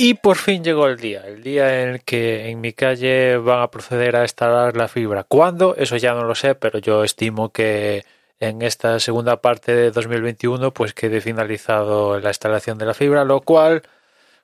Y por fin llegó el día, el día en el que en mi calle van a proceder a instalar la fibra. ¿Cuándo? Eso ya no lo sé, pero yo estimo que en esta segunda parte de 2021 pues quede finalizado la instalación de la fibra, lo cual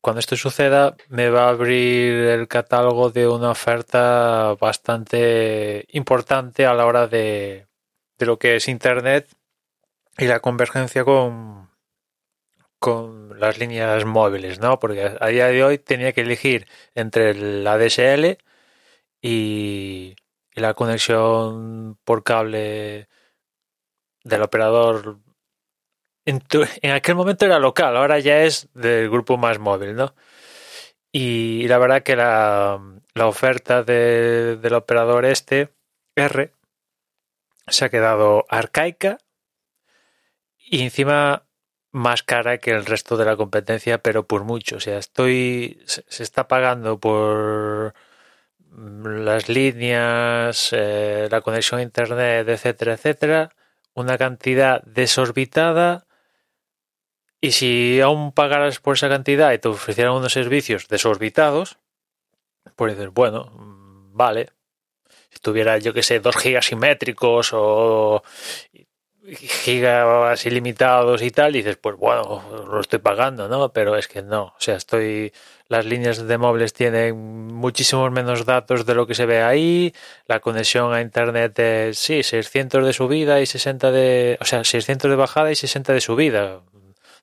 cuando esto suceda me va a abrir el catálogo de una oferta bastante importante a la hora de, de lo que es Internet y la convergencia con, con las líneas móviles, ¿no? Porque a día de hoy tenía que elegir entre la DSL y, la conexión por cable del operador. En, aquel momento era local, ahora ya es del grupo más móvil, ¿no? Y la verdad que la, la oferta de- del operador este, R, se ha quedado arcaica y encima más cara que el resto de la competencia, pero por mucho. O sea, estoy. Se, está pagando por mm, las líneas, eh, la conexión a internet, etcétera, etcétera, una cantidad desorbitada. Y si aún pagaras por esa cantidad y te ofrecieran unos servicios desorbitados, pues dices, bueno, mm, vale. Si tuviera, yo que sé, dos gigas simétricos o gigas ilimitados y tal, y dices, pues bueno, lo estoy pagando, ¿no? Pero es que no, o sea, estoy, las líneas de móviles tienen muchísimos menos datos de lo que se ve ahí, la conexión a internet es, sí, 600 de subida y 60 de, o sea, 600 de bajada y 60 de subida.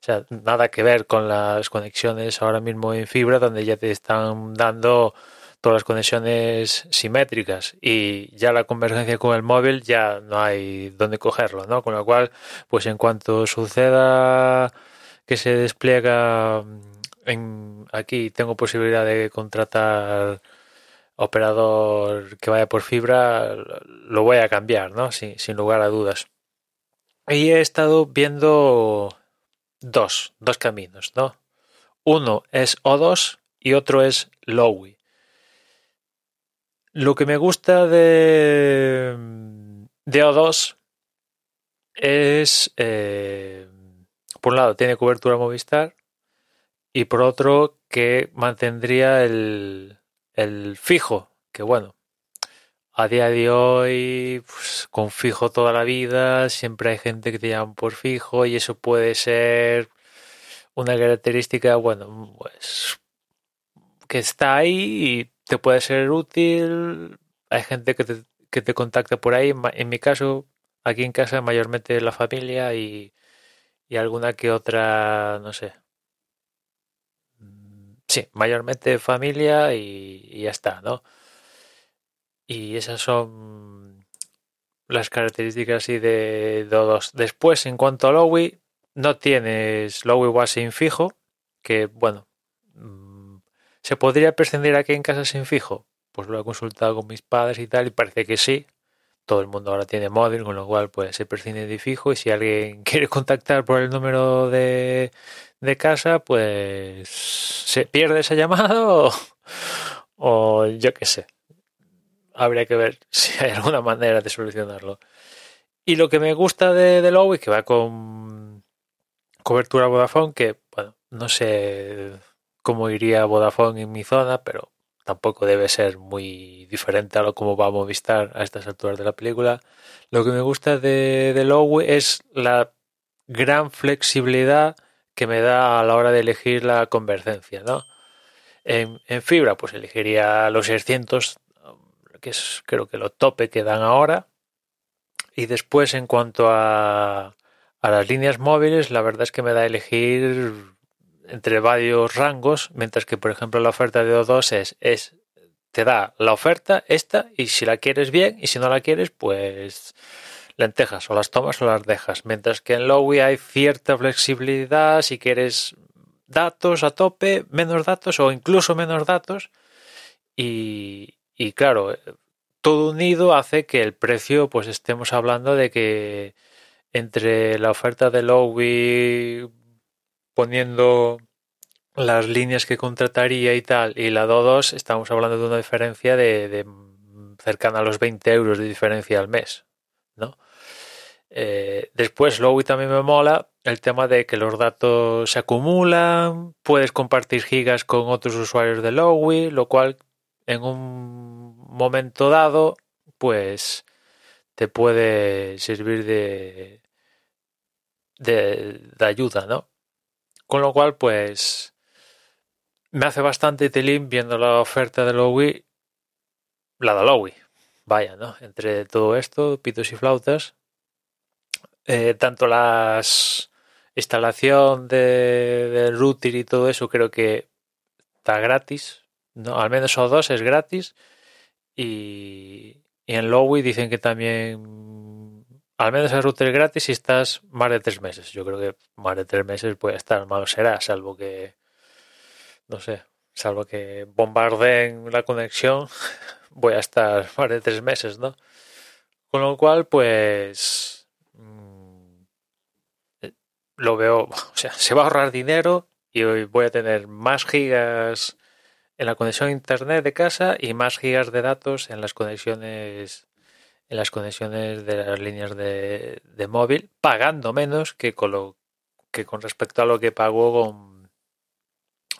O sea, nada que ver con las conexiones ahora mismo en fibra, donde ya te están dando todas las conexiones simétricas y ya la convergencia con el móvil ya no hay dónde cogerlo, ¿no? Con lo cual, pues en cuanto suceda que se despliega en aquí tengo posibilidad de contratar operador que vaya por fibra, lo voy a cambiar, ¿no? Sin, sin lugar a dudas. Y he estado viendo dos, dos caminos, ¿no? Uno es O2 y otro es Lowy. Lo que me gusta de, de O2 es, eh, por un lado, tiene cobertura Movistar y por otro, que mantendría el, el fijo, que bueno, a día de hoy, pues, con fijo toda la vida, siempre hay gente que te llama por fijo y eso puede ser una característica, bueno, pues que está ahí y te puede ser útil. Hay gente que te, que te contacta por ahí. En mi caso, aquí en casa, mayormente la familia y, y alguna que otra, no sé. Mm, Sí, mayormente familia y, y ya está, ¿no? Y esas son las características así de todos. Después, en cuanto a Lowy, no tienes Lowy Wasing fijo, que bueno, ¿se podría prescindir aquí en casa sin fijo? Pues lo he consultado con mis padres y tal, y parece que sí. Todo el mundo ahora tiene móvil, con lo cual pues se prescinde de fijo y si alguien quiere contactar por el número de, de casa, pues se pierde esa llamada o, o yo qué sé. Habría que ver si hay alguna manera de solucionarlo. Y lo que me gusta de, de Lowy, que va con cobertura Vodafone, que bueno, no sé cómo iría Vodafone en mi zona, pero tampoco debe ser muy diferente a lo como va a Movistar a estas alturas de la película. Lo que me gusta de, de Lowy es la gran flexibilidad que me da a la hora de elegir la convergencia, ¿no? En, fibra, pues elegiría los 600, que es creo que lo tope que dan ahora. Y después, en cuanto a, a las líneas móviles, la verdad es que me da elegir entre varios rangos, mientras que, por ejemplo, la oferta de O2 es, es te da la oferta esta y si la quieres bien y si no la quieres, pues lentejas, o las tomas o las dejas. Mientras que en Lowy hay cierta flexibilidad si quieres datos a tope, menos datos o incluso menos datos. Y, y claro, todo unido hace que el precio, pues estemos hablando de que entre la oferta de Lowy poniendo las líneas que contrataría y tal, y la DO2, estamos hablando de una diferencia de, cercana a los 20 euros de diferencia al mes, ¿no? Eh, después, Lowy también me mola el tema de que los datos se acumulan, puedes compartir gigas con otros usuarios de Lowy, lo cual en un momento dado, pues te puede servir de, de ayuda, ¿no? Con lo cual, pues me hace bastante tilín viendo la oferta de Lowy, la de Lowy. Vaya, ¿no? Entre todo esto, pitos y flautas, eh, tanto las instalación de, de, router y todo eso creo que está gratis, ¿no? Al menos o dos es gratis. Y, y en Lowy dicen que también al menos el router gratis si estás más de tres meses. Yo creo que más de tres meses puede estar, malo será, salvo que no sé, salvo que bombardeen la conexión, voy a estar más de tres meses, ¿no? Con lo cual, pues mmm, lo veo, o sea, se va a ahorrar dinero y voy a tener más gigas en la conexión a internet de casa y más gigas de datos en las conexiones en las conexiones de las líneas de, móvil, pagando menos que con lo que con respecto a lo que pago con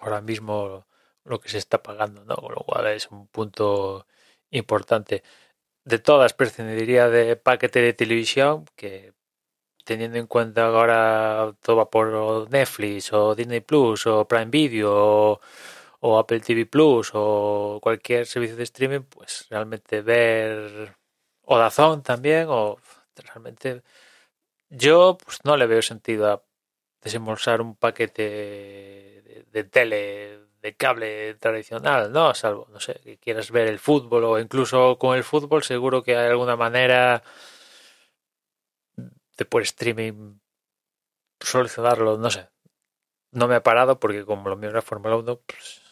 ahora mismo lo que se está pagando, ¿no? Con lo cual es un punto importante. De todas, prescindiría de paquete de televisión, que teniendo en cuenta ahora todo va por Netflix o Disney Plus o Prime Video o Apple TV Plus o cualquier servicio de streaming, pues realmente ver o Dazón también o realmente yo pues no le veo sentido a desembolsar un paquete de tele, de cable tradicional, ¿no? Salvo, no sé, que quieras ver el fútbol o incluso con el fútbol, seguro que hay alguna manera de por streaming solucionarlo, no sé. No me ha parado porque como lo mío era Fórmula 1, pues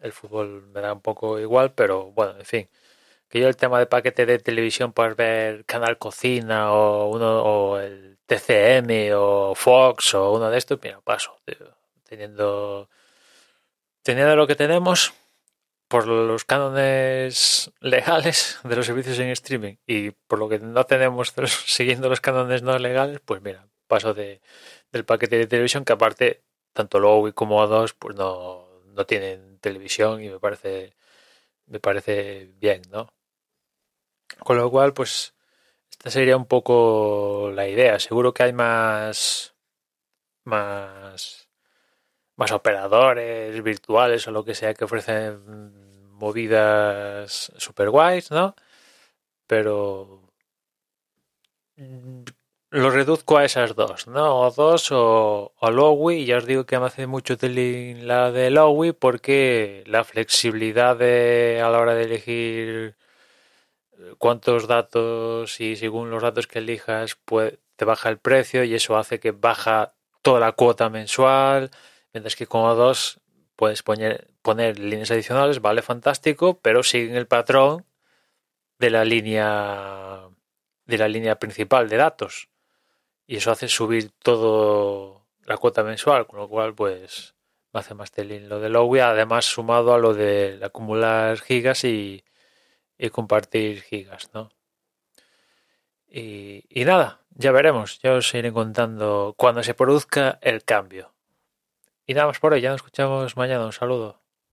el fútbol me da un poco igual, pero bueno, en fin. Que yo el tema de paquete de televisión para ver Canal Cocina o uno o el TCM o Fox o uno de estos, mira, paso, teniendo teniendo lo que tenemos por los cánones legales de los servicios en streaming y por lo que no tenemos siguiendo los cánones no legales, pues mira, paso de, del paquete de televisión que aparte tanto Lowy como A2 pues no, no tienen televisión y me parece me parece bien, ¿no? Con lo cual, pues esta sería un poco la idea. Seguro que hay más más más operadores virtuales o lo que sea que ofrecen movidas super guays, ¿no? Pero lo reduzco a esas dos, ¿no? O dos o, o Lowy. Ya os digo que me hace mucho la de Lowy porque la flexibilidad de, a la hora de elegir cuántos datos y según los datos que elijas, pues te baja el precio y eso hace que baja toda la cuota mensual Mientras que con O2 puedes poner, poner líneas adicionales, vale, fantástico, pero siguen el patrón de la línea de la línea principal de datos. Y eso hace subir todo la cuota mensual, con lo cual pues me hace más telín lo de Lowy, además sumado a lo de acumular gigas y, y compartir gigas, ¿no? Y, y, nada, ya veremos, ya os iré contando cuando se produzca el cambio. Y nada más por hoy, ya nos escuchamos mañana. Un saludo.